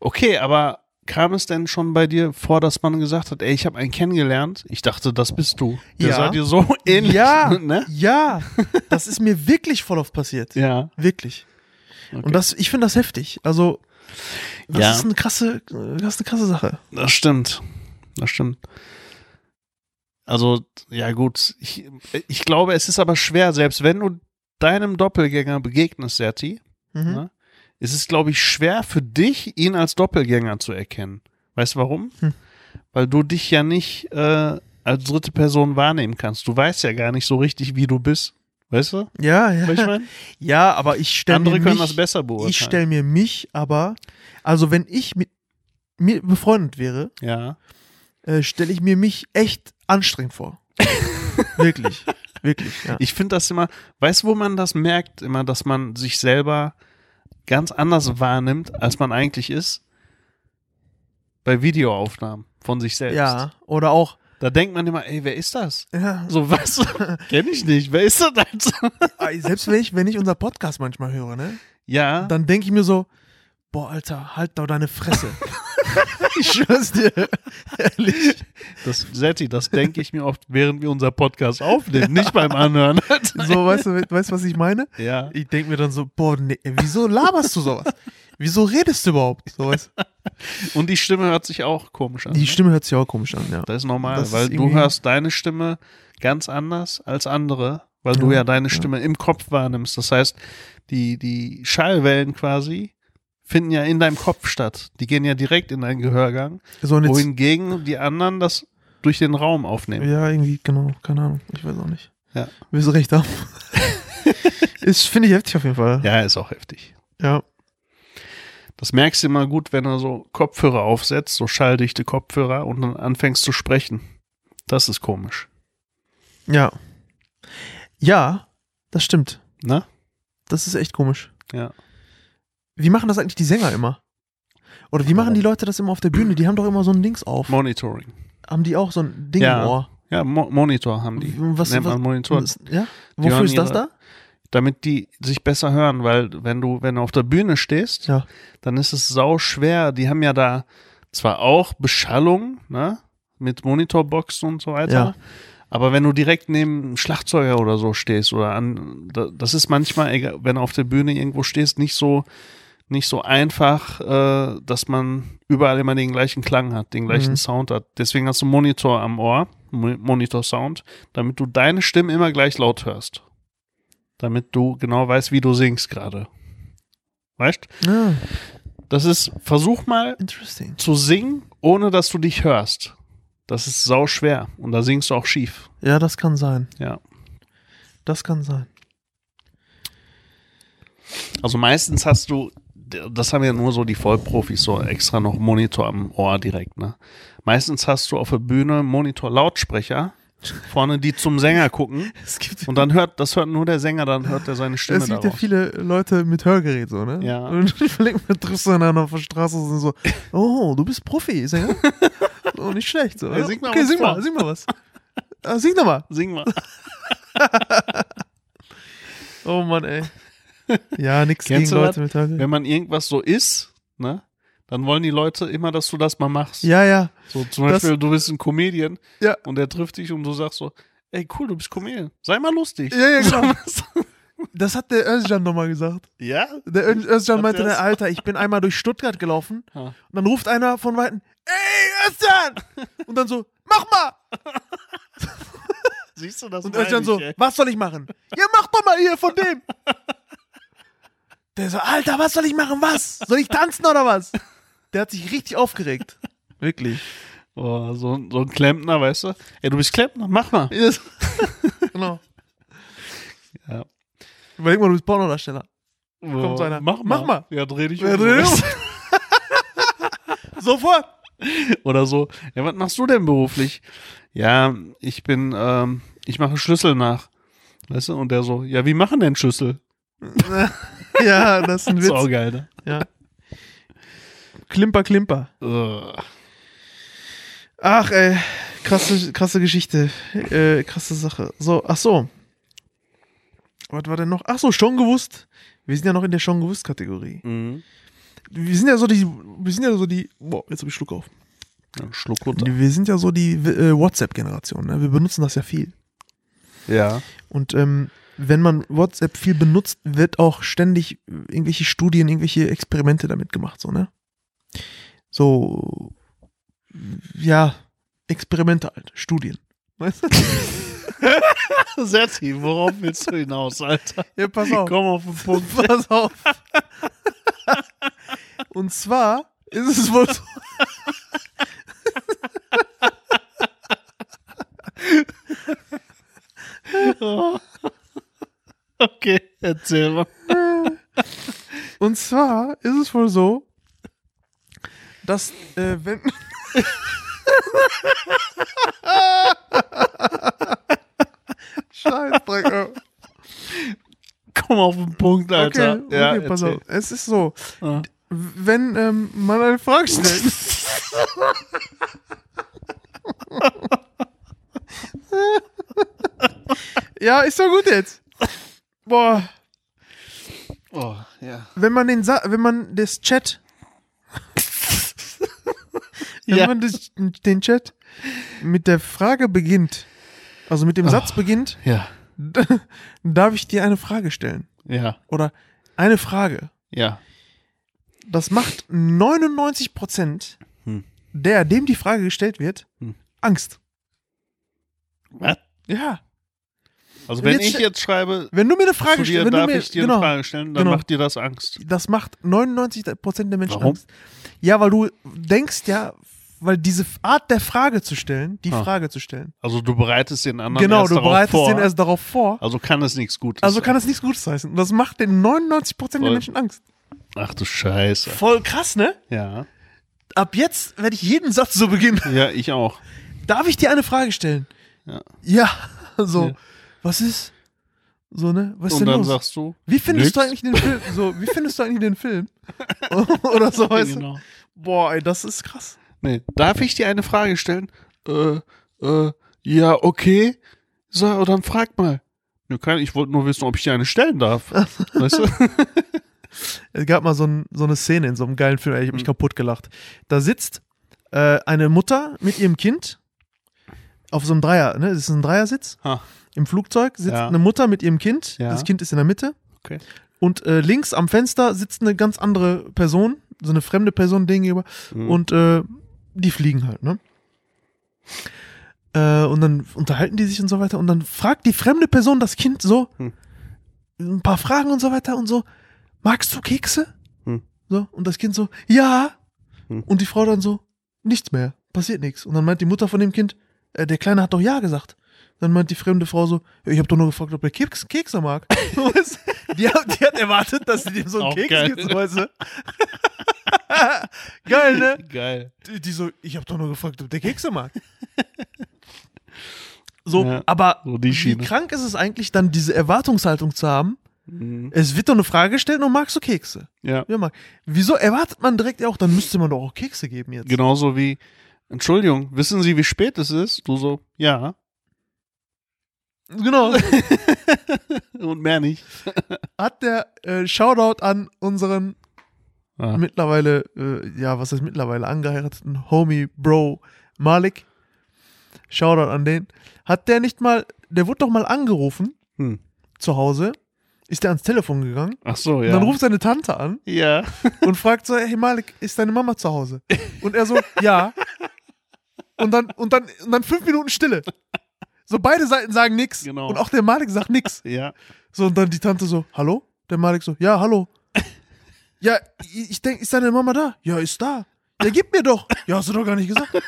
Okay, aber kam es denn schon bei dir vor, dass man gesagt hat, ey, ich habe einen kennengelernt, ich dachte, das bist du. Der Ja. sah dir so ähnlich. Ja, ne? ja, das ist mir wirklich voll oft passiert. Ja. Wirklich. Okay. Und das, ich finde das heftig. Also, das Ja. ist eine krasse, das ist eine krasse Sache. Das stimmt. Das stimmt. Also, ja gut, ich, ich glaube, es ist aber schwer, selbst wenn du deinem Doppelgänger begegnest, Serti, Mhm. ne, ist es, glaube ich, schwer für dich, ihn als Doppelgänger zu erkennen. Weißt du warum? Hm. Weil du dich ja nicht äh, als dritte Person wahrnehmen kannst. Du weißt ja gar nicht so richtig, wie du bist. Weißt du? Ja, ja. Ich meine? Ja, aber ich stelle Andere mir können mich, das besser beurteilen. ich stelle mir mich aber, also wenn ich mit mir befreundet wäre, ja. äh, stelle ich mir mich echt anstrengend vor. wirklich, wirklich. Ja. Ich finde das immer, weißt du, wo man das merkt, immer, dass man sich selber ganz anders wahrnimmt, als man eigentlich ist? Bei Videoaufnahmen von sich selbst. ja, oder auch. Da denkt man immer, ey, wer ist das? Ja, So, was? Kenn ich nicht. Wer ist das denn? selbst wenn ich, wenn ich unser Podcast manchmal höre, ne, Ja. dann denke ich mir so, boah, Alter, halt doch deine Fresse. ich schwör's dir. Ehrlich. Das, Setti, das denke ich mir oft, während wir unser Podcast aufnehmen, nicht beim Anhören. So, weißt du, weißt du, was ich meine? ja. Ich denke mir dann so, boah, nee, wieso laberst du sowas? Wieso redest du überhaupt? So, weißt? du? Und die Stimme hört sich auch komisch an. Die ne? Stimme hört sich auch komisch an, ja. Das ist normal, Das ist weil du irgendwie- hörst deine Stimme ganz anders als andere, weil du Ja, ja deine ja. Stimme im Kopf wahrnimmst. Das heißt, die, die Schallwellen quasi finden ja in deinem Kopf statt. Die gehen ja direkt in deinen Gehörgang, So, wohingegen die anderen das durch den Raum aufnehmen. ja, irgendwie, genau, keine Ahnung, ich weiß auch nicht. Ja. Willst du recht haben? ist, finde ich heftig auf jeden Fall. Ja, ist auch heftig. Ja. Das merkst du immer gut, wenn du so Kopfhörer aufsetzt, so schalldichte Kopfhörer und dann anfängst zu sprechen. Das ist komisch. Ja. Ja, das stimmt. Ne? Das ist echt komisch. Ja. Wie machen das eigentlich die Sänger immer? Oder wie machen die Leute das immer auf der Bühne? Die haben doch immer so ein Dings auf. Monitoring. Haben die auch so ein Ding Ja. im Ohr? Ja, Mo Monitor haben die. Was, Nennt was, man Monitor. was- Ja? Wofür ist das ihre- da? Damit die sich besser hören, weil wenn du, wenn du auf der Bühne stehst, Ja. dann ist es sau schwer. Die haben ja da zwar auch Beschallung, ne? Mit Monitorboxen und so weiter. Ja. Aber wenn du direkt neben einem Schlagzeuger oder so stehst oder an, da- das ist manchmal, wenn du auf der Bühne irgendwo stehst, nicht so, nicht so einfach, äh, dass man überall immer den gleichen Klang hat, den gleichen Mhm. Sound hat. Deswegen hast du einen Monitor am Ohr, Mo- Monitor-Sound, damit du deine Stimme immer gleich laut hörst. Damit du genau weißt, wie du singst gerade. Weißt? Ah, Das ist, versuch mal zu singen, ohne dass du dich hörst. Das ist sau schwer. Und da singst du auch schief. Ja, das kann sein. Ja. Das kann sein. Also meistens hast du, das haben ja nur so die Vollprofis, so extra noch Monitor am Ohr direkt, ne? Meistens hast du auf der Bühne Monitor-Lautsprecher vorne, die zum Sänger gucken. Und dann hört, das hört nur der Sänger, dann hört er seine Stimme es gibt ja daraus. viele Leute mit Hörgerät, so, ne? Ja. Und ich verlinke mir, triffst du einander auf der Straße und so, oh, du bist Profi, Sänger? oh, nicht schlecht, so. Ja, sing mal okay, sing vor. mal, sing mal was. Ah, sing doch mal. Sing mal. Oh Mann, ey. Ja, nix gegen Kennst du Leute mit Hörgerät. Wenn man irgendwas so ist, ne? Dann wollen die Leute immer, dass du das mal machst. Ja, ja. So zum Das- Beispiel, du bist ein Comedian Ja. und der trifft dich und du sagst so, ey cool, du bist Comedian. Sei mal lustig. Ja, ja, genau. Das hat der Özcan nochmal gesagt. ja? Der Özcan meinte, dann, Alter, ich bin einmal durch Stuttgart gelaufen Ja. und dann ruft einer von Weitem, ey, Özcan! Und dann so, mach mal! Siehst du das? Und Özcan so, ey. was soll ich machen? Ja, mach doch mal hier von dem! Der so, Alter, was soll ich machen? Was? Soll ich tanzen oder was? Der hat sich richtig aufgeregt. Wirklich. Oh, so, so ein Klempner, weißt du? Ey, du bist Klempner, mach mal. genau. Ja. Überleg mal, du bist Pornodarsteller. Oh, so einer, Mach mal. mach mal. Ja, dreh dich Ja, um. dreh dich um. Sofort! Oder so. Ja, was machst du denn beruflich? Ja, ich bin, ähm, ich mache Schlüssel nach. Weißt du? Und der so, ja, wie machen denn Schlüssel? Ja, das ist ein Das ist auch Witz. geil, ne? Ja. Klimper, Klimper. Ugh. Ach, ey, krasse, krasse Geschichte. Äh, krasse Sache. So, ach so. Was war denn noch? Ach so, schon gewusst. Wir sind ja noch in der schon gewusst Kategorie. Mhm. Wir sind ja so die, wir sind ja so die, boah, jetzt hab ich Schluck auf. Ja, Schluck runter. Wir sind ja so die äh, WhatsApp-Generation, ne? Wir benutzen das ja viel. Ja. Und ähm, wenn man WhatsApp viel benutzt, wird auch ständig irgendwelche Studien, irgendwelche Experimente damit gemacht, so, ne? So, ja, Experimente halt, Studien. Weißt du? Serti, worauf willst du hinaus, Alter? Ja, pass auf. Komm auf den Punkt. Pass auf. Und zwar ist es wohl so. Okay, erzähl mal. Und zwar ist es wohl so, dass äh, wenn. Scheißdreck. äh. Komm auf den Punkt, Alter. Okay, ja, okay pass erzähl. auf. Es ist so, Ah. wenn ähm, man eine Frage stellt. ja, ist doch gut jetzt. Boah, Oh, ja. wenn man den Sa wenn man das Chat wenn Ja. man das, den Chat mit der Frage beginnt, also mit dem Oh. Satz beginnt, Ja. darf ich dir eine Frage stellen Ja. oder eine Frage. Ja. Das macht 99 Prozent Hm. der, dem die Frage gestellt wird, Hm. Angst. Was? Ja. Also wenn Jetzt ich jetzt schreibe, Wenn du mir eine Frage stellst, wenn du darf mir, ich dir genau, eine Frage stellen, dann genau. macht dir das Angst. das macht 99 Prozent der Menschen Warum? Angst. Ja, weil du denkst ja, weil diese Art der Frage zu stellen, die Ah. Frage zu stellen, Also du bereitest den anderen genau, erst du darauf bereitest vor. den erst darauf vor. also kann es nichts Gutes Also kann es nichts Gutes heißen. Und das macht den 99 Prozent der Voll. Menschen Angst. Ach du Scheiße. Voll krass, ne? Ja. Ab jetzt werde ich jeden Satz so beginnen. Ja, ich auch. Darf ich dir eine Frage stellen? Ja. Ja, so. Ja. Was ist? So, ne? Was ist Und denn dann los? sagst du, wie findest du nix. eigentlich den Film? So, wie findest du eigentlich den Film? Oder so, weißt du? genau. Boah, ey, das ist krass. Nee, darf ich dir eine Frage stellen? Äh, äh, ja, okay. So, dann frag mal. Ja, kein, ich wollte nur wissen, ob ich dir eine stellen darf. weißt du? Es gab mal so, ein, so eine Szene in so einem geilen Film, ey, ich hab mich Mhm. kaputt gelacht. Da sitzt äh, eine Mutter mit ihrem Kind auf so einem Dreier, ne? Das ist ein Dreiersitz. Ha. Im Flugzeug sitzt Ja. eine Mutter mit ihrem Kind. Ja. Das Kind ist in der Mitte. Okay. Und äh, links am Fenster sitzt eine ganz andere Person, so eine fremde Person gegenüber. Mhm. Und äh, die fliegen halt, ne? Äh, und dann unterhalten die sich und so weiter. Und dann fragt die fremde Person das Kind so Hm. ein paar Fragen und so weiter und so: Magst du Kekse? Hm. So, und das Kind so: Ja. Hm. Und die Frau dann so: Nichts mehr, passiert nichts. Und dann meint die Mutter von dem Kind: äh, Der Kleine hat doch Ja gesagt. Dann meint die fremde Frau so: Ich habe doch nur gefragt, ob er Keks, Kekse mag. Die, hat, die hat erwartet, dass sie dem so einen Auch Keks geil. gibt. Weißt du? Geil, ne? Geil. Die, die so, ich habe doch nur gefragt, ob der Kekse mag. so, Ja, aber so wie krank ist es eigentlich dann, diese Erwartungshaltung zu haben? Mhm. Es wird doch eine Frage gestellt und magst du Kekse? Ja. Ja, mag. Wieso erwartet man direkt auch, dann müsste man doch auch Kekse geben jetzt? Genauso wie, Entschuldigung, wissen Sie, wie spät es ist? Du so, ja. Genau. Und mehr nicht. Hat der äh, Shoutout an unseren Ah. mittlerweile, äh, ja, was heißt mittlerweile, angeheirateten Homie Bro Malik. Shoutout an den. Hat der nicht mal, der wurde doch mal angerufen Hm. zu Hause, ist der ans Telefon gegangen Ach so, und ja. dann ruft seine Tante an ja. und fragt so, hey Malik, ist deine Mama zu Hause? Und er so, ja. Und dann, und dann, und dann fünf Minuten Stille. So beide Seiten sagen nix. Genau. Und auch der Malik sagt nix. Ja. So, und dann die Tante so, hallo? Der Malik so, ja, hallo. Ja, ich ich denke, ist deine Mama da? Ja, ist da. Ja, gib mir doch. Ja, hast du doch gar nicht gesagt.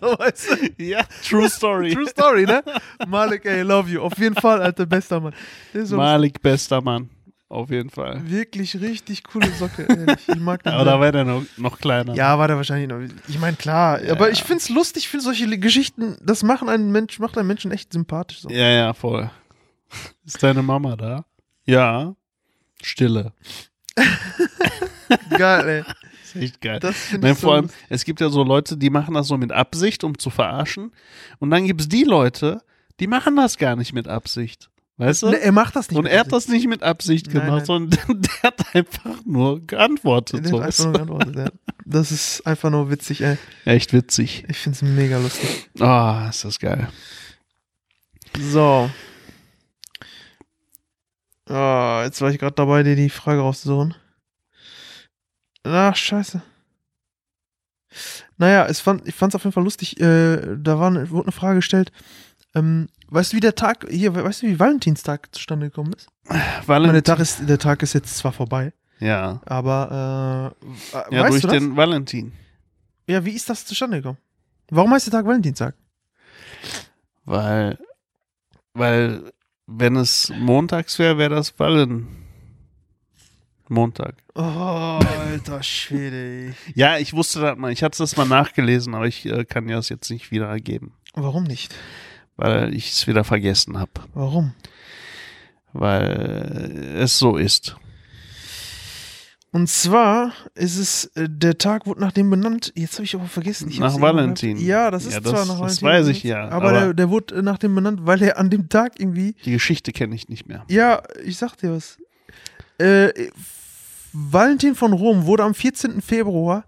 so, weißt du? Ja, true story. True Story, ne? Malik, ey, love you. Auf jeden Fall, alter, bester Mann. So Malik, bester Mann. Auf jeden Fall. wirklich richtig coole Socke, ehrlich. Ich mag den Aber da war der noch, noch kleiner. Ja, war der wahrscheinlich noch. Ich meine, klar, Ja. aber ich find's lustig, ich finde solche Geschichten, das machen einen Mensch, macht einen Menschen echt sympathisch. So. Ja, ja, voll. Ist deine Mama da? Ja. Stille. Geil, ey. Ist echt geil. Das finde Nein, ich so vor allem, es gibt ja so Leute, die machen das so mit Absicht, um zu verarschen. Und dann gibt es die Leute, die machen das gar nicht mit Absicht. Weißt du? Ne, er macht das nicht. und er hat das nicht mit Absicht Nein, gemacht, nein. sondern der hat einfach nur geantwortet. Der So. hat einfach nur geantwortet, ja. Das ist einfach nur witzig, ey. Echt witzig. Ich find's mega lustig. Ah, ist das geil. So. Ah, jetzt war ich gerade dabei, dir die Frage rauszusuchen. Ach, scheiße. Naja, es fand, ich fand's auf jeden Fall lustig. Äh, da war eine, wurde eine Frage gestellt. Ähm, weißt du, wie der Tag, hier, weißt du, wie Valentinstag zustande gekommen ist? Meine, der Tag ist, der Tag ist jetzt zwar vorbei, ja, aber äh, äh, ja durch den Valentin. Ja, wie ist das zustande gekommen? Warum heißt der Tag Valentinstag? Weil, weil, wenn es montags wäre, wäre das Valen. Montag. Oh, alter Schwede. Ja, ich wusste das mal. Ich hatte das mal nachgelesen, aber ich äh, kann ja das jetzt nicht wiedergeben, Warum nicht? Weil ich es wieder vergessen habe. Warum? Weil es so ist. Und zwar ist es, äh, der Tag wurde nach dem benannt, jetzt habe ich aber vergessen. Ich Nach Valentin. Ja, das ist Ja, zwar das- nach das Valentin. weiß ich ja, Aber, aber- der, der wurde nach dem benannt, weil er an dem Tag irgendwie, Die Geschichte kenne ich nicht mehr. ja, ich sag dir was. Äh, Valentin von Rom wurde am 14. Februar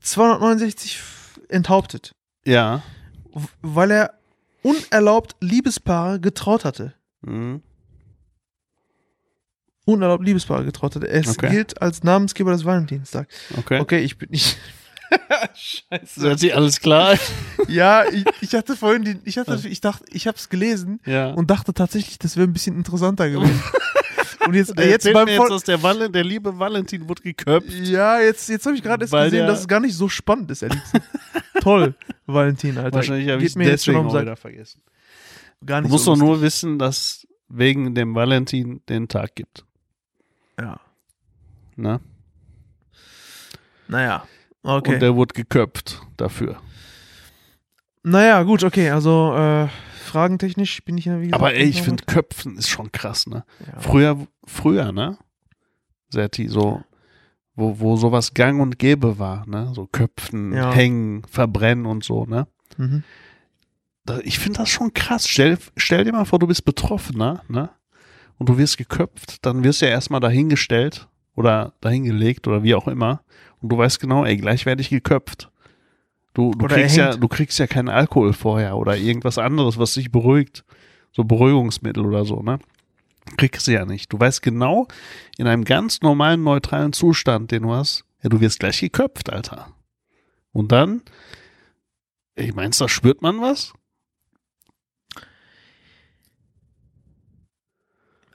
269 enthauptet, Ja. weil er unerlaubt Liebespaare getraut hatte. Mhm. Unerlaubt Liebespaare getraut hatte. Es Okay. gilt als Namensgeber des Valentinstags. Okay. Okay, ich bin nicht. Scheiße. Hört sich alles klar? Ja, ich, ich hatte vorhin die, ich hatte, ich dachte, ich habe es gelesen ja. und dachte tatsächlich, das wäre ein bisschen interessanter gewesen. und jetzt, Der jetzt beim mir jetzt, dass der, Val der liebe Valentin wurde geköpft. Ja, jetzt, jetzt habe ich gerade erst gesehen, dass es gar nicht so spannend ist, ehrlich gesagt. Toll, Valentin, Alter. Wahrscheinlich habe ich mir jetzt schon um wieder vergessen. Gar Du nicht musst so doch nur wissen, dass wegen dem Valentin den Tag gibt. Ja. Ne? Naja, okay. Und der wurde geköpft dafür. naja, gut, okay, also äh, fragentechnisch bin ich ja wie gesagt. Aber ey, ich finde Köpfen ist schon krass, ne? Ja. Früher, früher, ne? Serti, so wo, wo sowas gang und gäbe war, ne? So köpfen, Ja. hängen, verbrennen und so, ne? Mhm. Da- Ich finde das schon krass. Stell, stell dir mal vor, du bist Betroffener, ne? Und du wirst geköpft, dann wirst du ja erstmal dahingestellt oder dahingelegt oder wie auch immer. Und du weißt genau, ey, gleich werde ich geköpft. Du, du, kriegst ja, du kriegst ja keinen Alkohol vorher oder irgendwas anderes, was dich beruhigt. So Beruhigungsmittel oder so, ne? Kriegst du ja nicht. Du weißt genau, in einem ganz normalen, neutralen Zustand, den du hast, ja, du wirst gleich geköpft, Alter. Und dann, ich meinst, da spürt man was?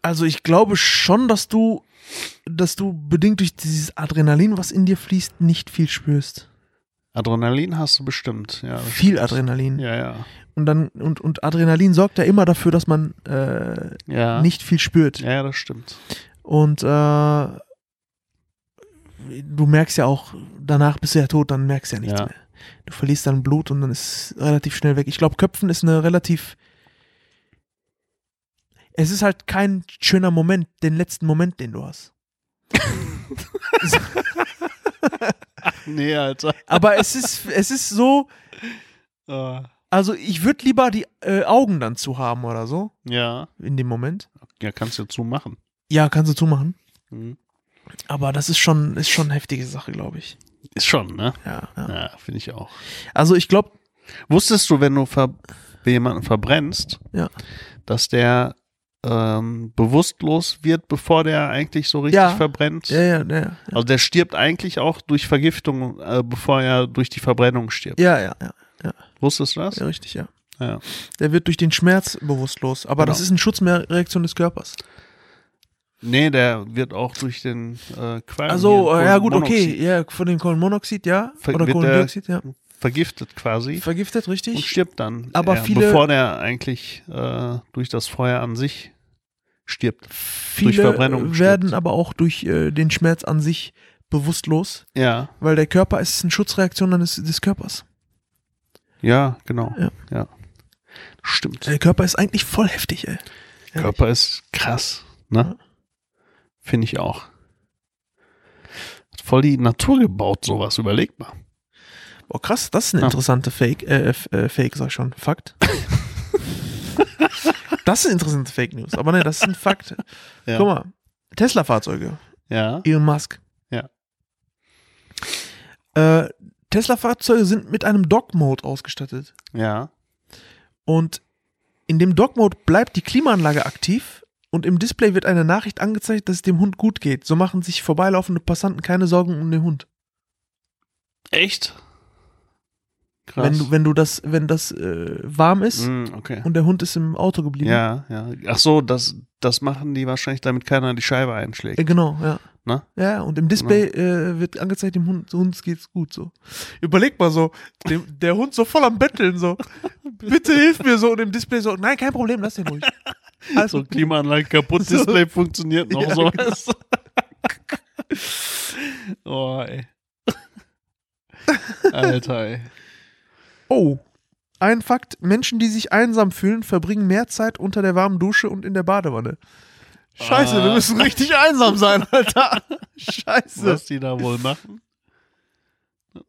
Also ich glaube schon, dass du, dass du bedingt durch dieses Adrenalin, was in dir fließt, nicht viel spürst. Adrenalin hast du bestimmt, ja. Viel. Adrenalin. Ja, ja. Und dann, und, und Adrenalin sorgt ja immer dafür, dass man äh, Ja. nicht viel spürt. Ja, das stimmt. Und äh, du merkst ja auch, danach bist du ja tot, dann merkst du ja nichts Ja. mehr. Du verlierst dann Blut und dann ist es relativ schnell weg. Ich glaube, Köpfen ist eine relativ. Es ist halt kein schöner Moment, den letzten Moment, den du hast. Nee, Alter. Aber es ist, es ist so, Ah. also ich würde lieber die äh, Augen dann zu haben oder so, Ja. in dem Moment. Ja, kannst du zumachen. Ja, kannst du zumachen. Mhm. Aber das ist schon, ist schon eine heftige Sache, glaube ich. Ist schon, ne? Ja, ja. Ja, finde ich auch. Also ich glaube, Wusstest du, wenn du ver jemanden verbrennst, Ja. dass der ähm, bewusstlos wird, bevor der eigentlich so richtig Ja. verbrennt? ja, ja, ja, Also der stirbt eigentlich auch durch Vergiftung, äh, bevor er durch die Verbrennung stirbt. ja, ja, ja, Wusstest du das? ja, richtig, ja. Ja. Der wird durch den Schmerz bewusstlos. Aber Genau. das ist eine Schutzreaktion des Körpers. Nee, der wird auch durch den äh, Qualm. Also, äh, ja gut, okay. Ja, von dem Kohlenmonoxid, ja. Ver- Oder Kohlendioxid, ja. Vergiftet quasi. Vergiftet, und richtig. stirbt dann. Aber eher, viele- bevor der eigentlich äh, durch das Feuer an sich stirbt. Viele Verbrennung werden stirbt. aber auch durch äh, den Schmerz an sich bewusstlos, Ja, weil der Körper ist eine Schutzreaktion des, des Körpers. ja, genau. Ja. Ja. Stimmt. Der Körper ist eigentlich voll heftig, ey. Körper ist krass, ne? Finde ich auch. Hat voll die Natur gebaut, sowas, überleg mal. Boah, krass, das ist eine interessante Fake, äh, äh, Fake, sag ich schon, Fakt. das ist eine interessante Fake News, aber ne, das ist ein Fakt. Ja. Guck mal, Tesla-Fahrzeuge, Ja, Elon Musk. Ja. Äh, Tesla-Fahrzeuge sind mit einem Dog-Mode ausgestattet. ja. Und in dem Dog-Mode bleibt die Klimaanlage aktiv und im Display wird eine Nachricht angezeigt, dass es dem Hund gut geht. So machen sich vorbeilaufende Passanten keine Sorgen um den Hund. Echt? Krass. Wenn du, wenn du das, wenn das äh, warm ist Mm, okay. und der Hund ist im Auto geblieben. Ja, ja. Ach so, das, das machen die wahrscheinlich, damit keiner die Scheibe Äh, einschlägt. genau, ja. Ne? Ja, und im Display äh, wird angezeigt, dem Hund, dem Hund geht's gut so. Überleg mal so, dem, der Hund so voll am Betteln so. Bitte hilf mir so und im Display so, nein, kein Problem, lass den ruhig. Alles So. Klimaanlage kaputt, So. Display funktioniert noch Ja, so. genau. oh, ey. Alter, ey. Oh. Ein Fakt, Menschen, die sich einsam fühlen, verbringen mehr Zeit unter der warmen Dusche und in der Badewanne. Scheiße, wir Ah. müssen richtig einsam sein, Alter. Scheiße. Was die da wohl machen?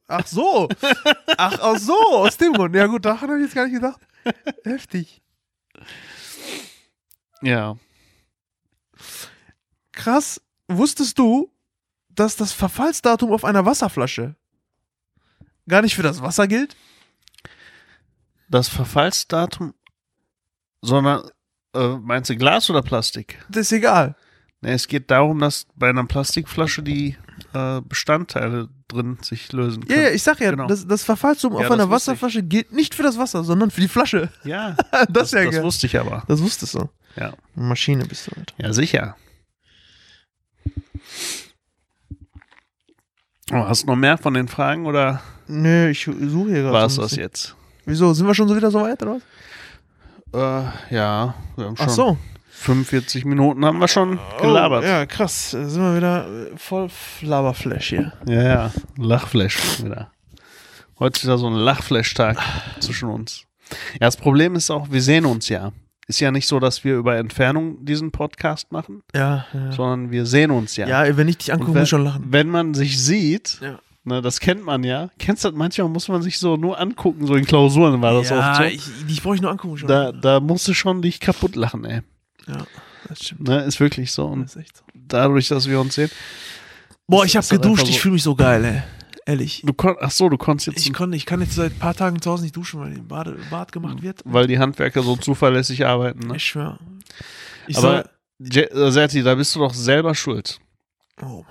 Ach so. Ach, ach so, aus dem Grund. Ja gut, daran habe ich jetzt gar nicht gedacht. Heftig. Ja. Krass. Wusstest du, dass das Verfallsdatum auf einer Wasserflasche gar nicht für das Wasser gilt? Das Verfallsdatum, sondern, äh, meinst du Glas oder Plastik? Das ist egal. Ne, es geht darum, dass bei einer Plastikflasche die äh, Bestandteile drin sich lösen Ja, können. ja, ich sag ja, Genau. das, das Verfallsdatum Ja, auf einer wusste ich. Wasserflasche gilt nicht für das Wasser, sondern für die Flasche. Ja, Das, das, ja das geil. wusste ich aber. Das wusstest du. Ja. Maschine bist du, Alter. Ja, sicher. Oh, hast du noch mehr von den Fragen oder Nö, ich suche hier gerade. war es das jetzt? Wieso? Sind wir schon so wieder so weit, oder was? Äh, ja, wir haben schon Ach so. 45 Minuten haben wir schon gelabert. Oh, ja, krass. Da sind wir wieder äh, voll Laberflash hier. Ja, ja, Lachflash wieder. Heute ist wieder so ein Lachflash-Tag zwischen uns. Ja, das Problem ist auch, wir sehen uns ja. ist ja nicht so, dass wir über Entfernung diesen Podcast machen, Ja, ja. sondern wir sehen uns ja. Ja, wenn ich dich angucke, wenn, muss ich schon lachen. wenn man sich sieht, Ja. Ne, das kennt man ja. Kennst du das? Manchmal muss man sich so nur angucken, so in Klausuren war das ja, oft so. ich, dich brauche ich nur angucken schon. da, da musst du schon dich kaputt lachen, ey. ja, das stimmt. Ne, ist wirklich so. Und Das ist echt so. dadurch, dass wir uns sehen. Boah, ich habe geduscht, einfach ich so- fühle mich so geil, ey. Ehrlich. Du kon ach so, du konntest jetzt, Ich, konnte, ich kann jetzt seit ein paar Tagen zu Hause nicht duschen, weil im Bade, Bad gemacht wird. weil die Handwerker so zuverlässig arbeiten. Ne? Ich schwör. Ich Aber äh, Serti, da bist du doch selber schuld. oh,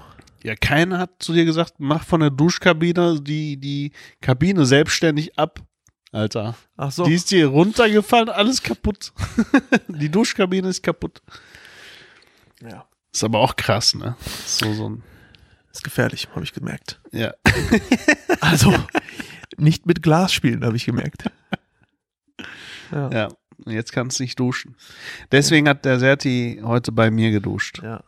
Ja, keiner hat zu dir gesagt, mach von der Duschkabine die, die Kabine selbstständig ab. Alter. ach so. Die ist dir runtergefallen, alles kaputt. die Duschkabine ist kaputt. ja. Ist aber auch krass, ne? So, so ein, Ist gefährlich, habe ich gemerkt. ja. Also, nicht mit Glas spielen, habe ich gemerkt. Ja. Ja. Jetzt kannst du nicht duschen. Deswegen hat der Serti heute bei mir geduscht. ja.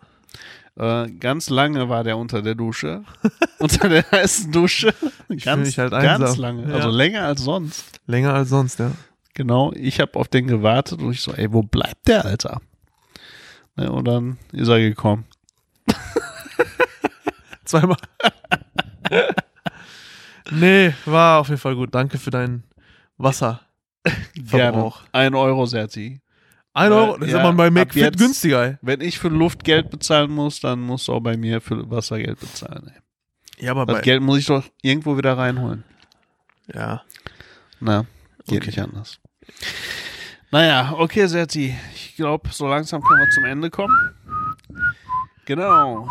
Äh, ganz lange war der unter der Dusche. unter der heißen Dusche. fühl ganz, mich halt ganz lange. Ja. Also länger als sonst. Länger als sonst, ja. Genau. Ich habe auf den gewartet und ich so, ey, wo bleibt der, Alter? Ne, und dann ist er gekommen. Zweimal. nee, war auf jeden Fall gut. Danke für dein Wasser. Gerne. Ein Euro, Serti. Ein Euro, das ist ja, aber bei McFit jetzt- günstiger, ey. Wenn ich für Luft Geld bezahlen muss, dann musst du auch bei mir für Wasser Geld bezahlen. Ey. Ja, aber Das Geld muss ich doch irgendwo wieder reinholen. ja. Na, geht Okay. nicht anders. Naja, okay, Serti. Ich glaube, so langsam können wir zum Ende kommen. Genau.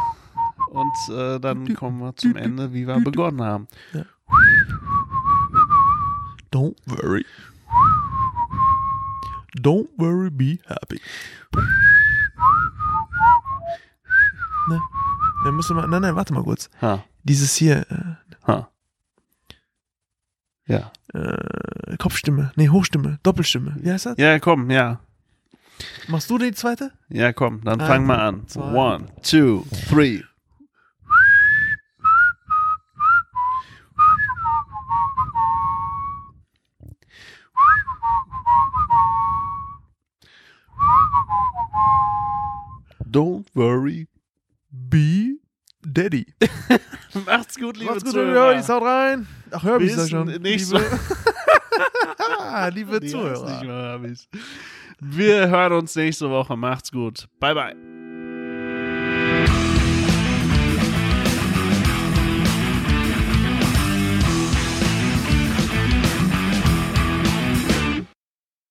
Und äh, dann kommen wir zum Ende, wie wir begonnen haben. Don't worry. Don't worry, be happy. Ne? Dann musst du mal, nein, nein, warte mal kurz. Ha, Dieses hier, äh, ha. Ja. äh, Kopfstimme, nee, Hochstimme, Doppelstimme. Wie heißt das? Ja, komm, ja. Machst du die zweite? Ja, komm, dann fang mal an. zwei. One, two, three. Don't worry. Be Daddy. Macht's gut, liebe Macht's gut, Zuhörer. Hör, haut rein. Ach, hör mich da schon. nächste- Liebe, liebe heißt Zuhörer. nicht mal Habis. Wir hören uns nächste Woche. Macht's gut. Bye, bye.